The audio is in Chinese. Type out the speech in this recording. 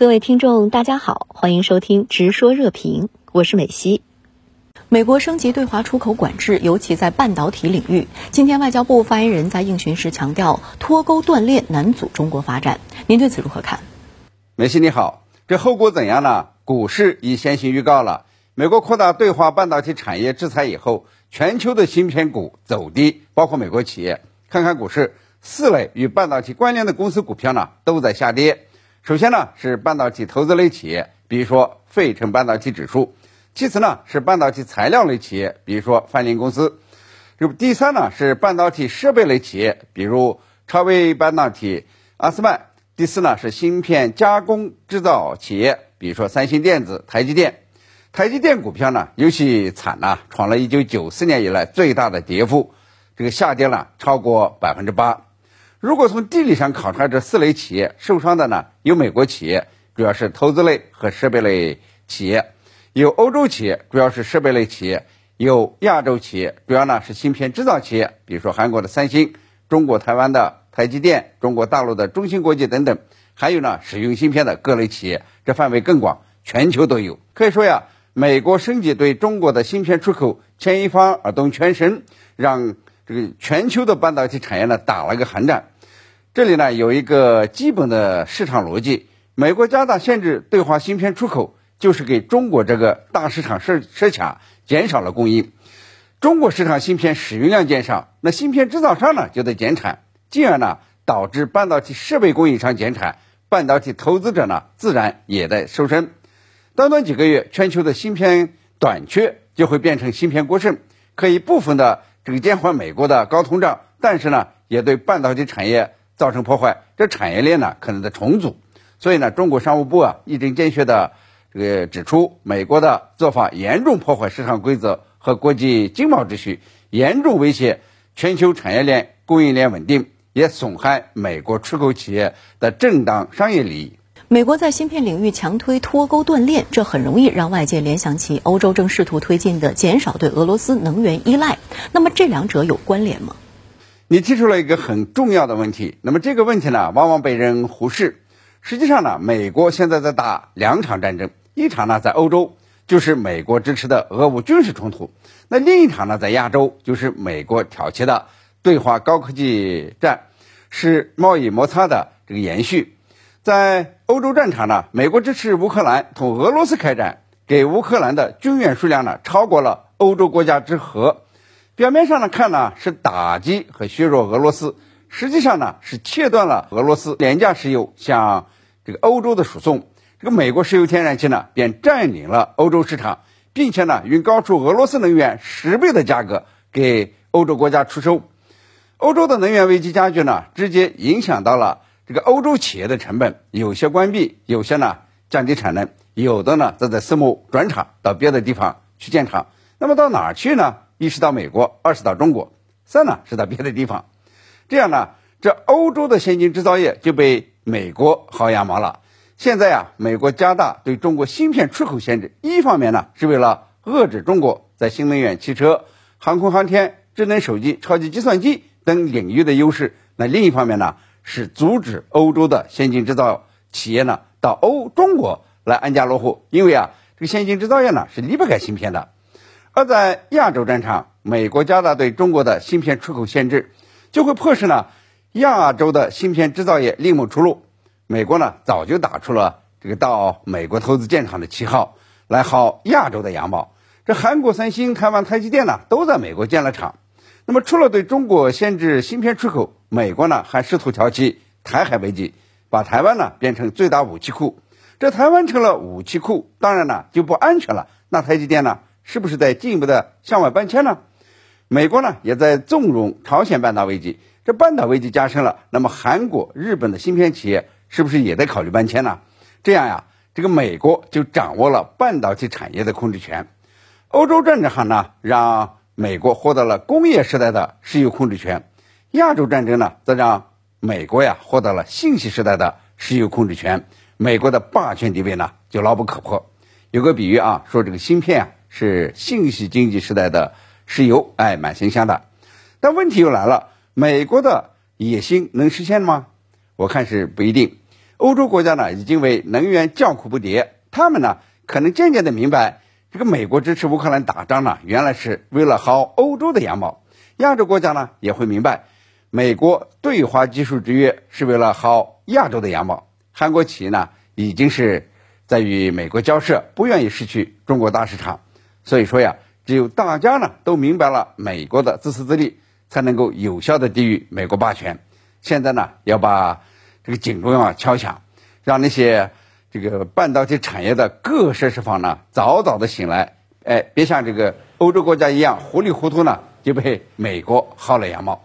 各位听众，大家好，欢迎收听《直说热评》，我是美西。美国升级对华出口管制，尤其在半导体领域。今天，外交部发言人在应询时强调，脱钩断链难阻中国发展。您对此如何看？美西你好，这后果怎样呢？股市已先行预告了，美国扩大对华半导体产业制裁以后，全球的芯片股走低，包括美国企业。看看股市，四类与半导体关联的公司股票呢都在下跌。首先呢是半导体投资类企业，比如说费城半导体指数；其次呢是半导体材料类企业，比如说范林公司；这不第三呢是半导体设备类企业，比如超威半导体、阿斯麦；第四呢是芯片加工制造企业，比如说三星电子、台积电。台积电股票呢尤其惨呐，创了一九九四年以来最大的跌幅，这个下跌了超过百分之八。如果从地理上考察这四类企业，受伤的呢有美国企业，主要是投资类和设备类企业；有欧洲企业，主要是设备类企业；有亚洲企业，主要呢是芯片制造企业，比如说韩国的三星、中国台湾的台积电、中国大陆的中芯国际等等；还有呢使用芯片的各类企业，这范围更广，全球都有。可以说呀，美国升级对中国的芯片出口牵一发而动全身，让这个全球的半导体产业呢打了个寒战。这里呢有一个基本的市场逻辑：美国加大限制对华芯片出口，就是给中国这个大市场设设卡，减少了供应。中国市场芯片使用量减少，那芯片制造商呢就得减产，进而呢导致半导体设备供应商减产，半导体投资者呢自然也在收身。短短几个月，全球的芯片短缺就会变成芯片过剩，可以部分的这个减缓美国的高通胀，但是呢也对半导体产业。造成破坏，这产业链呢可能在重组，所以呢，中国商务部啊一针见血的这个指出，美国的做法严重破坏市场规则和国际经贸秩序，严重威胁全球产业链供应链稳定，也损害美国出口企业的正当商业利益。美国在芯片领域强推脱钩断链，这很容易让外界联想起欧洲正试图推进的减少对俄罗斯能源依赖。那么这两者有关联吗？你提出了一个很重要的问题，那么这个问题呢，往往被人忽视。实际上呢，美国现在在打两场战争，一场呢在欧洲，就是美国支持的俄乌军事冲突；那另一场呢在亚洲，就是美国挑起的对华高科技战，是贸易摩擦的这个延续。在欧洲战场呢，美国支持乌克兰同俄罗斯开战，给乌克兰的军援数量呢超过了欧洲国家之和。表面上呢看呢是打击和削弱俄罗斯，实际上呢是切断了俄罗斯廉价石油向这个欧洲的输送，这个美国石油天然气呢便占领了欧洲市场，并且呢用高出俄罗斯能源十倍的价格给欧洲国家出售，欧洲的能源危机加剧呢，直接影响到了这个欧洲企业的成本，有些关闭，有些呢降低产能，有的呢则在私募转厂到别的地方去建厂，那么到哪去呢？一是到美国，二是到中国，三呢是到别的地方，这样呢，这欧洲的先进制造业就被美国薅羊毛了。现在啊，美国加大对中国芯片出口限制，一方面呢是为了遏制中国在新能源汽车、航空航天、智能手机、超级计算机等领域的优势，那另一方面呢是阻止欧洲的先进制造企业呢到欧中国来安家落户，因为啊，这个先进制造业呢是离不开芯片的。而在亚洲战场，美国加大对中国的芯片出口限制，就会迫使呢亚洲的芯片制造业另谋出路。美国呢早就打出了这个到美国投资建厂的旗号，来薅亚洲的羊毛。这韩国三星、台湾台积电呢都在美国建了厂。那么除了对中国限制芯片出口，美国呢还试图挑起台海危机，把台湾呢变成最大武器库。这台湾成了武器库，当然呢就不安全了。那台积电呢？是不是在进一步的向外搬迁呢？美国呢也在纵容朝鲜半岛危机，这半岛危机加深了，那么韩国、日本的芯片企业是不是也在考虑搬迁呢？这样呀，这个美国就掌握了半导体产业的控制权。欧洲战争呢，让美国获得了工业时代的石油控制权；亚洲战争呢，则让美国呀获得了信息时代的石油控制权。美国的霸权地位呢就牢不可破。有个比喻啊，说这个芯片啊。是信息经济时代的石油，哎，蛮形象的。但问题又来了，美国的野心能实现吗？我看是不一定。欧洲国家呢已经为能源叫苦不迭，他们呢可能渐渐的明白，这个美国支持乌克兰打仗呢，原来是为了薅欧洲的羊毛。亚洲国家呢也会明白，美国对华技术制约是为了薅亚洲的羊毛。韩国企业呢已经是在与美国交涉，不愿意失去中国大市场。所以说呀，只有大家呢都明白了美国的自私自利，才能够有效的抵御美国霸权。现在呢要把这个警钟啊敲响，让那些这个半导体产业的各设施方呢早早的醒来，哎，别像这个欧洲国家一样糊里糊涂呢就被美国薅了羊毛。